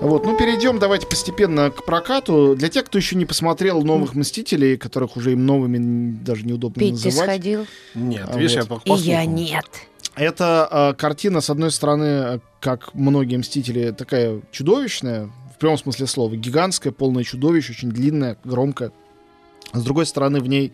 Вот, ну перейдем давайте постепенно к прокату. Для тех, кто еще не посмотрел новых Мстителей, которых уже им новыми даже неудобно Пить называть. сходил? Нет, А видишь, вот. я И я нет. Это э, картина, с одной стороны, как многие Мстители, такая чудовищная, в прямом смысле слова, гигантская, полное чудовище, очень длинная, громкая. С другой стороны, в ней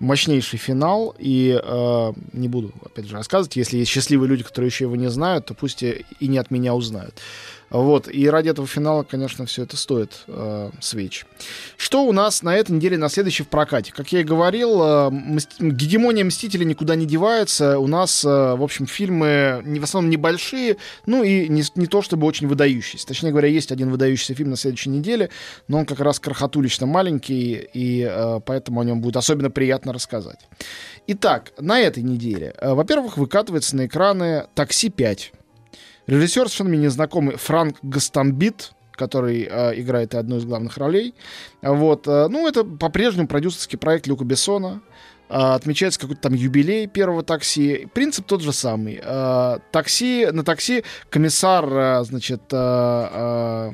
мощнейший финал, и э, не буду, опять же, рассказывать, если есть счастливые люди, которые еще его не знают, то пусть и, и не от меня узнают. Вот, и ради этого финала, конечно, все это стоит э, свеч. Что у нас на этой неделе, на следующей в прокате? Как я и говорил, э, мст- гегемония Мстителей никуда не девается. У нас, э, в общем, фильмы в основном небольшие, ну и не, не то чтобы очень выдающиеся. Точнее говоря, есть один выдающийся фильм на следующей неделе, но он как раз крохотулично маленький, и э, поэтому о нем будет особенно приятно рассказать. Итак, на этой неделе, э, во-первых, выкатывается на экраны «Такси 5». Режиссер совершенно мне незнакомый Франк Гастамбит, который э, играет и одну из главных ролей. Вот, э, ну, это по-прежнему продюсерский проект Люка Бессона. Э, отмечается какой-то там юбилей первого такси. Принцип тот же самый. Э, такси, на такси комиссар, э, значит, э, э,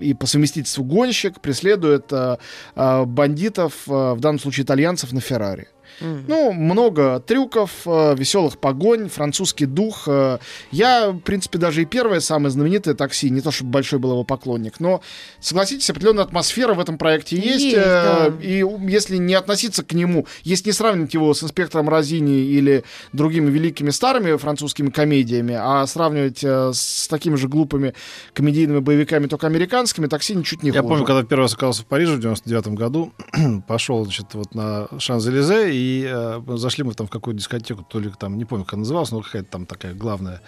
и по совместительству гонщик преследует э, э, бандитов, э, в данном случае итальянцев, на Феррари. Ну, много трюков, э, веселых погонь, французский дух. э. Я, в принципе, даже и первое самое знаменитое такси, не то чтобы большой был его поклонник, но, согласитесь, определенная атмосфера в этом проекте есть. Есть, э, да. И у- если не относиться к нему, если не сравнивать его с «Инспектором Розини» или другими великими старыми французскими комедиями, а сравнивать э, с такими же глупыми комедийными боевиками, только американскими, такси ничуть не Я хуже. помню, когда первый раз оказался в Париже в 99 году, пошел, значит, вот на Шанзелизе, и э, зашли мы там в какую-то дискотеку, то ли там, не помню, как она называлась, но какая-то там такая главная.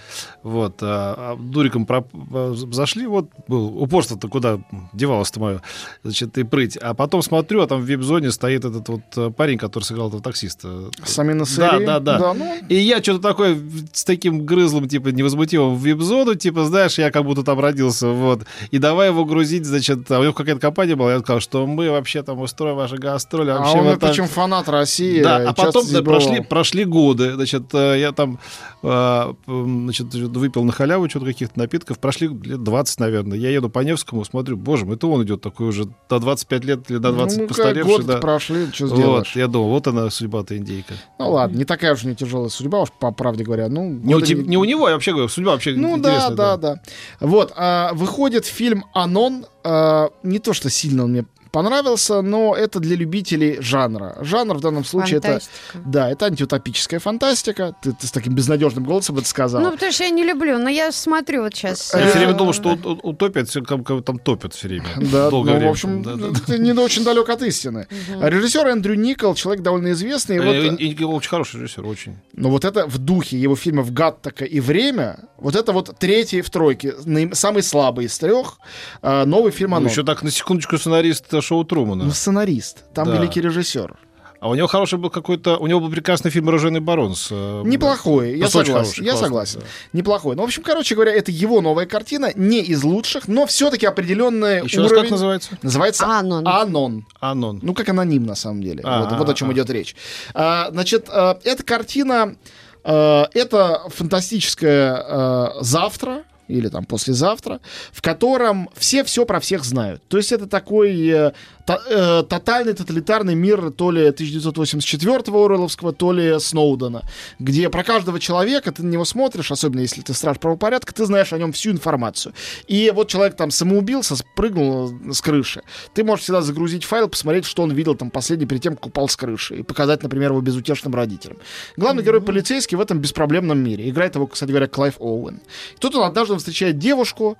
Вот, а, а дуриком проп- а, зашли, вот, был, упорство-то куда девалось-то мое, значит, и прыть. А потом смотрю, а там в вип-зоне стоит этот вот э, парень, который сыграл этого таксиста. Сами на Да, да, да. ну, И я что-то такое с таким грызлом, типа, невозмутимым в вип-зону, типа, знаешь, я как будто там родился, вот. И давай его грузить, значит, а у него какая-то компания была, я сказал, что мы вообще там устроим ваши гастроли. а Вообще он, вот это так». чем фанат России. Да, а потом да, прошли, прошли годы, значит, э, я там, э, значит, выпил на халяву что-то каких-то напитков, прошли лет 20, наверное, я еду по Невскому, смотрю, боже мой, это он идет такой уже до 25 лет или до 20 ну, постаревший, год да. прошли, что Вот, сделаешь. я думал, вот она судьба-то индейка. Ну ладно, не такая уж не тяжелая судьба, уж по правде говоря. Ну, Не, у теб- не у него, я вообще говорю, судьба вообще Ну да, интересная, да, да. Вот, а, выходит фильм «Анон». а, не то, что сильно он мне понравился, но это для любителей жанра. Жанр в данном случае это... Фантастика. Да, это антиутопическая фантастика. Ты, ты с таким безнадежным голосом это сказал. Ну, потому что я не люблю, но я смотрю вот сейчас. Я все время э, думал, что у- у- утопия, это там топят все время. Да, Долгое ну, в общем, Да, да, да. ты не очень далек от истины. Режиссер Эндрю Никол, человек довольно известный. Э, И- и очень хороший режиссер, очень. Но вот это в духе его фильмов «Гаттака» и «Время», вот это вот третий в тройке, самый слабый из трех, новый фильм Ну, «Анон». еще так, на секундочку, сценарист э, шоу Трумана. Ну, сценарист, там Да. великий режиссер. А у него хороший был какой-то... У него был прекрасный фильм «Оружейный барон». С, э, Неплохой, я согласен. хороший, я классный, согласен. да. Неплохой. Ну, в общем, короче говоря, это его новая картина, не из лучших, но все-таки определенный Еще раз уровень. как называется? Называется Анон. Анон. Анон. Ну, как аноним, на самом деле. Вот, вот о чем идет речь. А, значит, а, эта картина, а, это фантастическое а, завтра или там послезавтра, в котором все все про всех знают. То есть это такой э, то- э, тотальный тоталитарный мир то ли 1984 Оруэлловского, то ли Сноудена, где про каждого человека ты на него смотришь, особенно если ты страж правопорядка, ты знаешь о нем всю информацию. И вот человек там самоубился, спрыгнул с крыши. Ты можешь всегда загрузить файл, посмотреть, что он видел там последний перед тем, как упал с крыши, и показать, например, его безутешным родителям. Главный герой полицейский в этом беспроблемном мире. Играет его, кстати говоря, Клайв Оуэн. И тут он однажды он встречает девушку,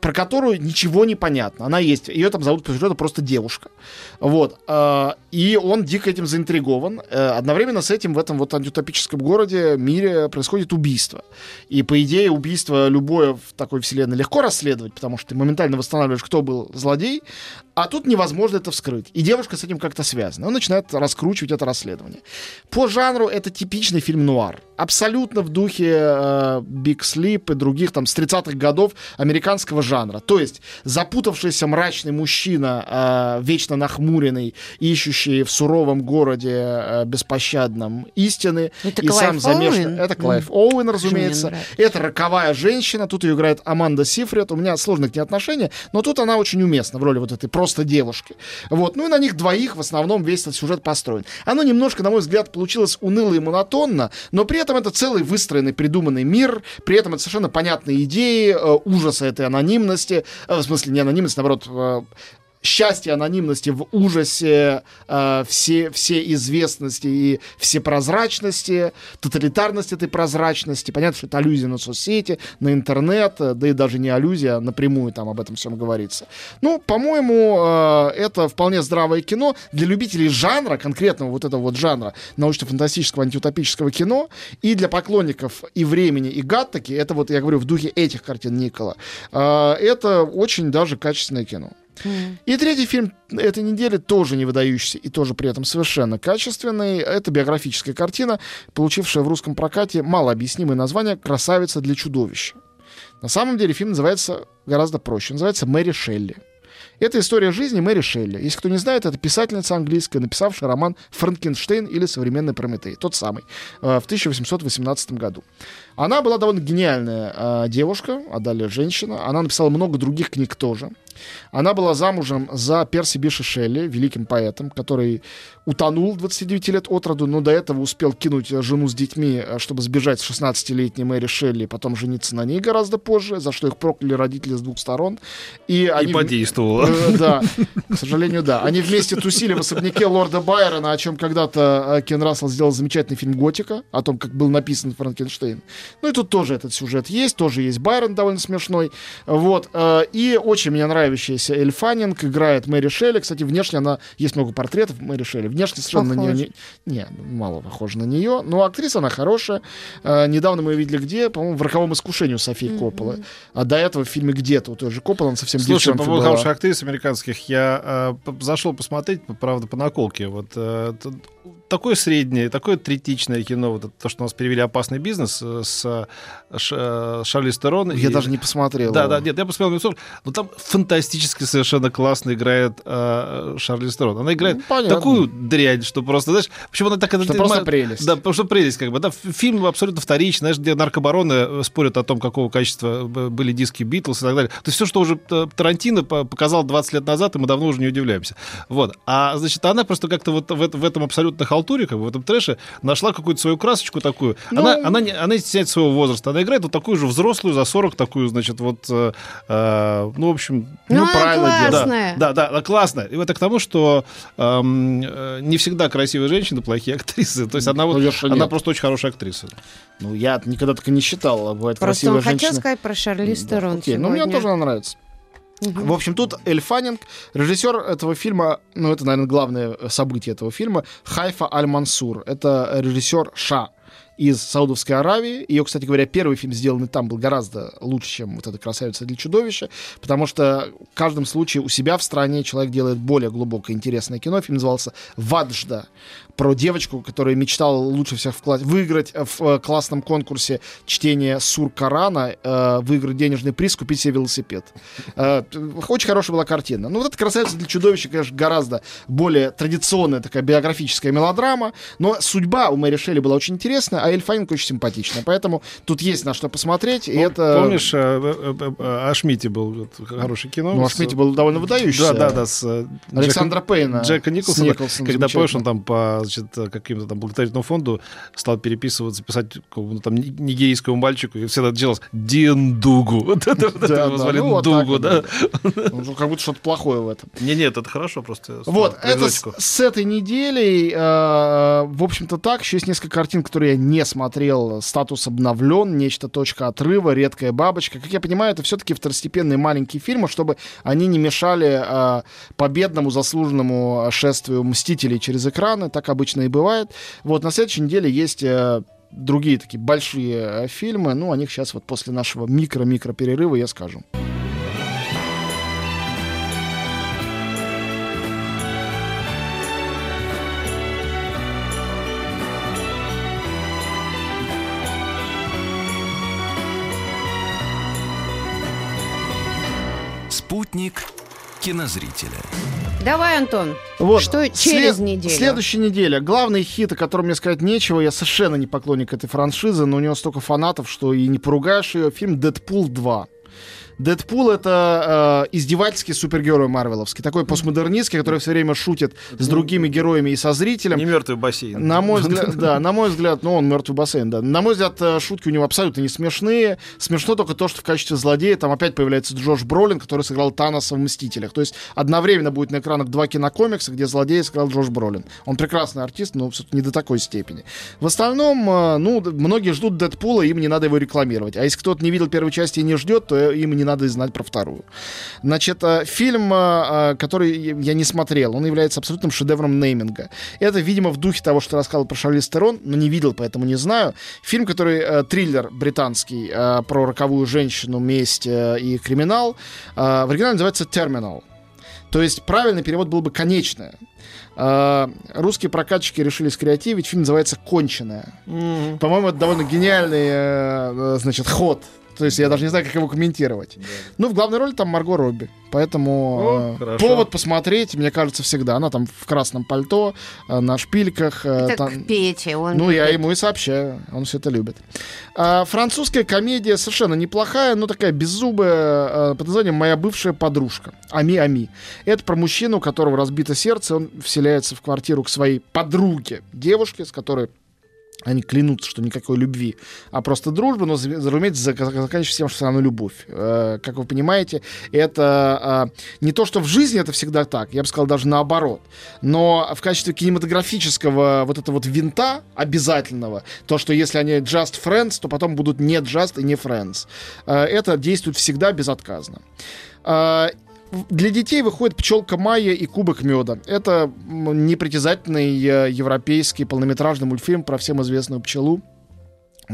про которую ничего не понятно. Она есть. Ее там зовут по просто девушка. Вот. э, И он дико этим заинтригован. Э, Одновременно с этим в этом вот антиутопическом городе, мире происходит убийство. И, по идее, убийство любое в такой вселенной легко расследовать, потому что ты моментально восстанавливаешь, кто был злодей, а тут невозможно это вскрыть. И девушка с этим как-то связана. Он начинает раскручивать это расследование. По жанру это типичный фильм нуар. Абсолютно в духе э, Big Sleep и других там с 30-х годов американского жанра. То есть запутавшийся мрачный мужчина, э, вечно нахмуренный, ищущий в суровом городе э, беспощадном истины. Это и Клайв сам замешан. Оуэн? Это Клайв М. Оуэн, разумеется. Это роковая женщина. Тут ее играет Аманда Сифред. У меня сложные к ней отношения, но тут она очень уместна в роли вот этой просто девушки. Вот. Ну и на них двоих в основном весь этот сюжет построен. Оно немножко, на мой взгляд, получилось уныло и монотонно, но при этом это целый выстроенный, придуманный мир, при этом это совершенно понятные идеи, э, ужаса этой анонимности, э, в смысле не анонимность, наоборот, э, счастье анонимности в ужасе, э, все, все известности и всепрозрачности, тоталитарность этой прозрачности. Понятно, что это аллюзия на соцсети, на интернет, э, да и даже не аллюзия, а напрямую там об этом всем говорится. Ну, по-моему, э, это вполне здравое кино для любителей жанра, конкретного вот этого вот жанра научно-фантастического антиутопического кино, и для поклонников и времени, и Гаттаки, это вот, я говорю, в духе этих картин Никола, э, это очень даже качественное кино. И третий фильм этой недели тоже не выдающийся и тоже при этом совершенно качественный. Это биографическая картина, получившая в русском прокате малообъяснимое название «Красавица для чудовища». На самом деле фильм называется гораздо проще. Называется «Мэри Шелли». Это история жизни Мэри Шелли. Если кто не знает, это писательница английская, написавшая роман «Франкенштейн» или «Современный Прометей». Тот самый, э, в 1818 году. Она была довольно гениальная э, девушка, а далее женщина. Она написала много других книг тоже. Она была замужем за Перси Биши Шелли, великим поэтом, который утонул 29 лет от роду, но до этого успел кинуть жену с детьми, э, чтобы сбежать с 16-летней Мэри Шелли, потом жениться на ней гораздо позже, за что их прокляли родители с двух сторон. И, они И в- подействовало. Э, Да, к сожалению, да. Они вместе тусили в особняке лорда Байрона, о чем когда-то э, Кен Рассел сделал замечательный фильм «Готика», о том, как был написан Франкенштейн. Ну и тут тоже этот сюжет есть, тоже есть Байрон довольно смешной. Вот. И очень мне нравящаяся Эль Фаннинг играет Мэри Шелли. Кстати, внешне она... Есть много портретов Мэри Шелли. Внешне совершенно на Похоже. нее... Не, не, мало похоже на нее. Но актриса она хорошая. Э, Недавно мы ее видели где? По-моему, в «Роковом искушении» у Софии Копполы. А до этого в фильме «Где-то» у той же Копполы она совсем Слушай, девчонкой по поводу хороших актрис американских, я э, п- зашел посмотреть, правда, по наколке. Вот э, такое среднее, такое третичное кино, вот то, что у нас перевели «Опасный бизнес» э, с э, Ш- э, Шарлиз Терон. Я и- даже не посмотрел. Да, его. да, нет, я посмотрел «Мисс Ор», но там фантастически совершенно классно играет э, Шарлиз Терон. Она играет Ну, понятно. такую дрянь, что просто, знаешь, почему она так... Что это- просто ма- прелесть. Да, потому что прелесть, как бы, да, фильм абсолютно вторичный, знаешь, где наркобароны спорят о том, какого качества были диски Битлз и так далее. То есть все, что уже Тарантино по- показал 20 лет назад, и мы давно уже не удивляемся. Вот. А, значит, она просто как-то вот в, в этом абсолютно халтуре, как бы, в этом трэше, нашла какую-то свою красочку такую. Она, Ну- она, не, она не стесняется своего возраста. Она играет вот такую же взрослую, за 40 такую, значит, вот, э, э, ну, в общем... Ну, она правильно делает. классная. Да, да, да, классно. И это к тому, что эм, э, не всегда красивые женщины плохие актрисы. То есть она вот, Ну, Лёша, она нет. просто очень хорошая актриса. Ну, я никогда так и не считал. а Бывает Просто красивая он хотел женщина. сказать про Шарлиз Да, Терон окей. Ну, мне тоже она нравится. В общем, тут Эль Фаннинг, режиссер этого фильма, ну, это, наверное, главное событие этого фильма, Хайфа Аль-Мансур. Это режиссер Ша из Саудовской Аравии. Ее, кстати говоря, первый фильм, сделанный там, был гораздо лучше, чем вот эта «Красавица для чудовища», потому что в каждом случае у себя в стране человек делает более глубокое, интересное кино. Фильм назывался «Ваджда», про девочку, которая мечтала лучше всех в классе выиграть э, в э, классном конкурсе чтения Сур Корана, э, выиграть денежный приз, купить себе велосипед. Э, очень хорошая была картина. Ну, вот эта «Красавица для чудовища», конечно, гораздо более традиционная такая биографическая мелодрама, но судьба у Мэри Шелли была очень интересная, а Эль Фаннинг очень симпатичная. Поэтому тут есть на что посмотреть, и это... Помнишь, э, э, о Шмите был вот хорошее кино? Ну, с- Ашмити был довольно выдающийся. Да, да, да, с Александра Джеком- Пейна. Джека Николсона, Николсоном, когда помнишь, он там по значит, каким-то там благотворительному фонду стал переписываться, писать какому-то там ни- нигерийскому мальчику, и всегда делал Диндугу. Вот это вот Да, это да, его звали ну, вот так Дугу, да? Ну, как будто что-то плохое в этом. Не, нет, это хорошо просто. Вот, это с, этой неделей, э, в общем-то, так. Еще есть несколько картин, которые я не смотрел «Статус обновлен», «Нечто. Точка отрыва», «Редкая бабочка». Как я понимаю, это все-таки второстепенные маленькие фильмы, чтобы они не мешали э, победному, заслуженному шествию «Мстителей» через экраны. Так обычно и бывает. Вот на следующей неделе есть... Э, другие такие большие э, фильмы, ну, о них сейчас вот после нашего микро-микро перерыва я скажу. Кинозрителя. Давай, Антон. Вот. Что через След- неделю? Следующая неделя. Главный хит, о котором мне сказать нечего. Я совершенно не поклонник этой франшизы, но у него столько фанатов, что и не поругаешь ее. Фильм «Дэдпул 2». Дэдпул — это э, издевательский супергерой марвеловский. Такой постмодернистский, который все время шутит с другими героями и со зрителем. Не мертвый бассейн. На мой взгляд, да, на мой взгляд, ну, он мертвый бассейн, да. На мой взгляд, э, шутки у него абсолютно не смешные. Смешно только то, что в качестве злодея там опять появляется Джош Бролин, который сыграл Таноса в «Мстителях». То есть одновременно будет на экранах два кинокомикса, где злодея сыграл Джош Бролин. Он прекрасный артист, но все-таки не до такой степени. В остальном, э, ну, многие ждут Дэдпула, им не надо его рекламировать. А если кто-то не видел первой части и не ждет, то им не надо и знать про вторую. Значит, э, фильм, э, э, который я не смотрел, он является абсолютным шедевром нейминга. Это, видимо, в духе того, что рассказывал про Шарлиз Терон, но не видел, поэтому не знаю. Фильм, который триллер британский про роковую женщину, месть и криминал, в оригинале называется «Терминал». То есть правильный перевод был бы «конечная». Э, русские прокатчики решили скреативить. Фильм называется «Конченая». Мгм. По-моему, это довольно гениальный, значит, ход. То есть я даже не знаю, как его комментировать. Ну, в главной роли там Марго Робби. Поэтому О, э, повод посмотреть, мне кажется, всегда. Она там в красном пальто, э, на шпильках. э, Это там- к Пете. Он ну, я любит. ему и сообщаю, он все это любит. А, французская комедия совершенно неплохая, но такая беззубая, э, под названием «Моя бывшая подружка». Ами-ами. Это про мужчину, у которого разбито сердце, он вселяется в квартиру к своей подруге, девушке, с которой они клянутся, что никакой любви, а просто дружба, но, разумеется, зак- заканчивается тем, что все равно любовь. Э, Как вы понимаете, это а, не то, что в жизни это всегда так, я бы сказал даже наоборот, но в качестве кинематографического вот этого вот винта обязательного, то, что если они just friends, то потом будут не just и не friends, э, это действует всегда безотказно. Для детей выходит «Пчелка Майя» и «Кубок меда». Это непритязательный э, европейский полнометражный мультфильм про всем известную пчелу.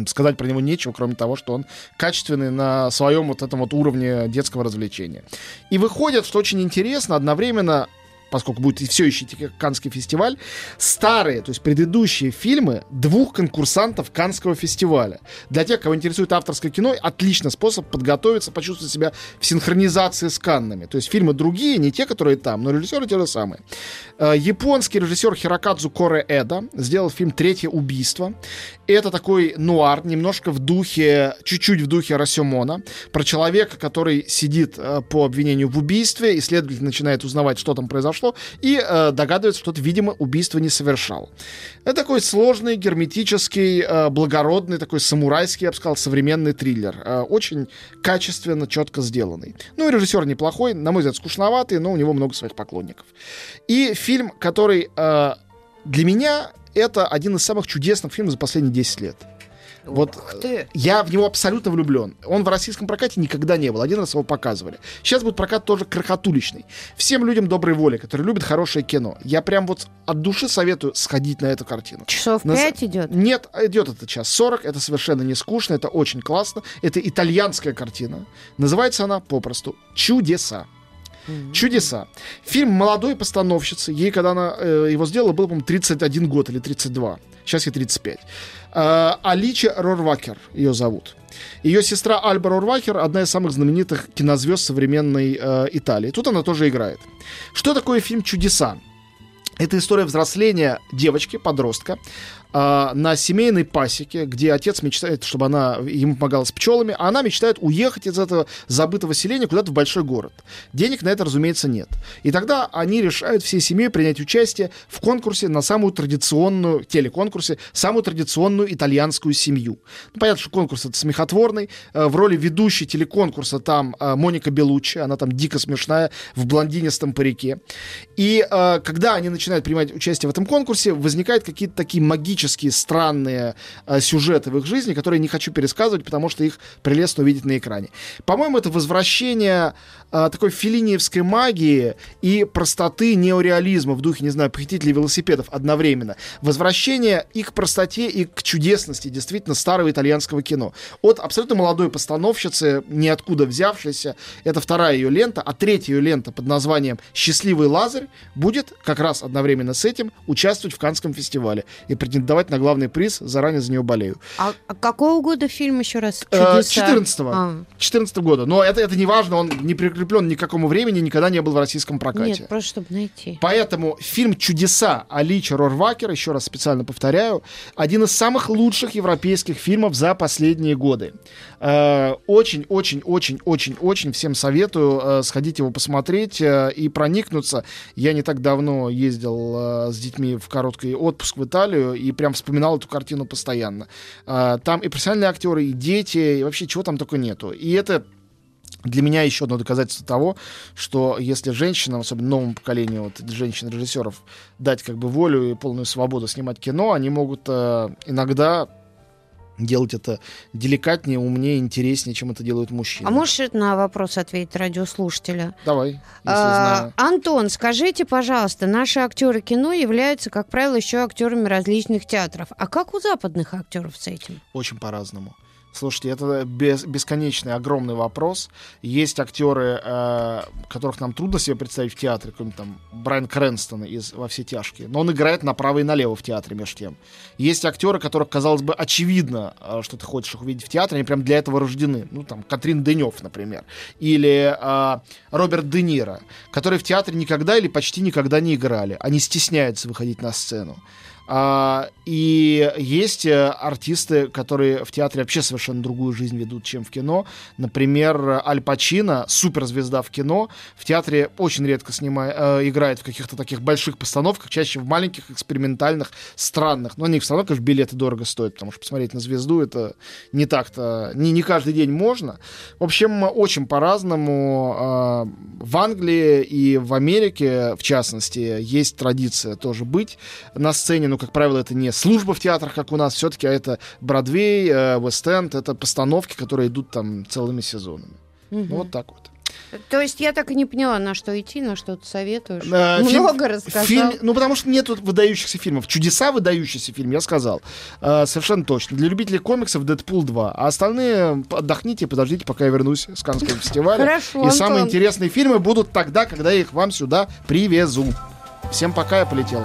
Сказать про него нечего, кроме того, что он качественный на своем вот этом вот уровне детского развлечения. И выходит, что очень интересно, одновременно поскольку будет все еще Канский фестиваль, старые, то есть предыдущие фильмы двух конкурсантов Канского фестиваля. Для тех, кого интересует авторское кино, отличный способ подготовиться, почувствовать себя в синхронизации с Каннами. То есть фильмы другие, не те, которые там, но режиссеры те же самые. Э, Японский режиссер Хирокадзу Коре Эда сделал фильм «Третье убийство». Это такой нуар, немножко в духе, чуть-чуть в духе Расемона, про человека, который сидит э, по обвинению в убийстве, и следователь начинает узнавать, что там произошло, и э, догадывается, что, видимо, убийство не совершал. Это такой сложный, герметический, э, благородный, такой самурайский, я бы сказал, современный триллер. Э, очень качественно, четко сделанный. Ну и режиссер неплохой, на мой взгляд, скучноватый, но у него много своих поклонников. И фильм, который э, для меня это один из самых чудесных фильмов за последние 10 лет. Вот Ух ты. я в него абсолютно влюблен. Он в российском прокате никогда не был. Один раз его показывали. Сейчас будет прокат тоже крохотуличный. Всем людям доброй воли, которые любят хорошее кино. Я прям вот от души советую сходить на эту картину. Часов На- пять идет? Нет, идет это час 40, это совершенно не скучно, это очень классно. Это итальянская картина. Называется она попросту «Чудеса». Чудеса. Фильм молодой постановщицы. Ей, когда она э, его сделала, было, по-моему, 31 год или 32. Сейчас ей 35. Э, Алича Рорвакер ее зовут. Ее сестра Альба Рорвакер одна из самых знаменитых кинозвезд современной э, Италии. Тут она тоже играет. Что такое фильм «Чудеса»? Это история взросления девочки, подростка, а, на семейной пасеке, где отец мечтает, чтобы она ему помогала с пчелами, а она мечтает уехать из этого забытого селения куда-то в большой город. Денег на это, разумеется, нет. И тогда они решают всей семьей принять участие в конкурсе на самую традиционную, телеконкурсе, самую традиционную итальянскую семью. Ну, понятно, что конкурс это смехотворный. Э, В роли ведущей телеконкурса там э, Моника Белуччи, она там дико смешная, в блондинистом парике. И э, когда они начинают принимать участие в этом конкурсе, возникают какие-то такие магические драматические, странные э, сюжеты в их жизни, которые не хочу пересказывать, потому что их прелестно увидеть на экране. По-моему, это возвращение э, такой филиниевской магии и простоты неореализма в духе, не знаю, похитителей велосипедов одновременно. Возвращение и к простоте, и к чудесности действительно старого итальянского кино. От абсолютно молодой постановщицы, ниоткуда взявшейся, это вторая ее лента, а третья ее лента под названием «Счастливый Лазарь» будет как раз одновременно с этим участвовать в Канском фестивале и претендовать на главный приз. Заранее за него болею. А, а какого года фильм еще раз? Э, Чудеса? 14-го. А. 14 года. Но это, это не важно, он не прикреплен ни к какому времени, никогда не был в российском прокате. Нет, просто чтобы найти. Поэтому фильм «Чудеса» Алича Рорвакер, еще раз специально повторяю, один из самых лучших европейских фильмов за последние годы. Очень-очень-очень-очень-очень всем советую э, сходить его посмотреть э, и проникнуться. Я не так давно ездил э, с детьми в короткий отпуск в Италию и прям вспоминал эту картину постоянно. Э, Там и профессиональные актеры, и дети, и вообще чего там только нету. И это для меня еще одно доказательство того, что если женщинам, особенно новому поколению вот, женщин-режиссеров, дать как бы волю и полную свободу снимать кино, они могут э, иногда делать это деликатнее, умнее, интереснее, чем это делают мужчины. А можешь на вопрос ответить радиослушателя? Давай, если А, знаю. Антон, скажите, пожалуйста, наши актеры кино являются, как правило, еще актерами различных театров. А как у западных актеров с этим? Очень по-разному. Слушайте, это бес- бесконечный, огромный вопрос. Есть актеры, э, которых нам трудно себе представить в театре, какой-нибудь там Брайан Крэнстон из «Во все тяжкие», но он играет направо и налево в театре между тем. Есть актеры, которых, казалось бы, очевидно, э, что ты хочешь их увидеть в театре, они прям для этого рождены. Ну, там, Катрин Денев, например. Или э, Роберт Де Ниро, которые в театре никогда или почти никогда не играли. Они стесняются выходить на сцену. А, и есть э, артисты, которые в театре вообще совершенно другую жизнь ведут, чем в кино. Например, Аль Пачино, суперзвезда в кино, в театре очень редко снимает, э, играет в каких-то таких больших постановках, чаще в маленьких, экспериментальных, странных. Но они все равно, конечно, билеты дорого стоят, потому что посмотреть на звезду это не так-то, не, не каждый день можно. В общем, очень по-разному. А, В Англии и в Америке, в частности, есть традиция тоже быть на сцене, как правило, это не служба в театрах, как у нас, все-таки это Бродвей, э, Вест-Энд, это постановки, которые идут там целыми сезонами. Ну, вот так вот. То есть я так и не поняла, на что идти, на что ты советуешь. Э, фильм- Много рассказал. фильм- ну, потому что нету выдающихся фильмов. Чудеса выдающийся фильм, я сказал. Э, совершенно точно. Для любителей комиксов Дэдпул 2. А остальные отдохните, подождите, пока я вернусь с Каннского фестиваля. Хорошо, И самые Антон. интересные фильмы будут тогда, когда я их вам сюда привезу. Всем пока, я полетел.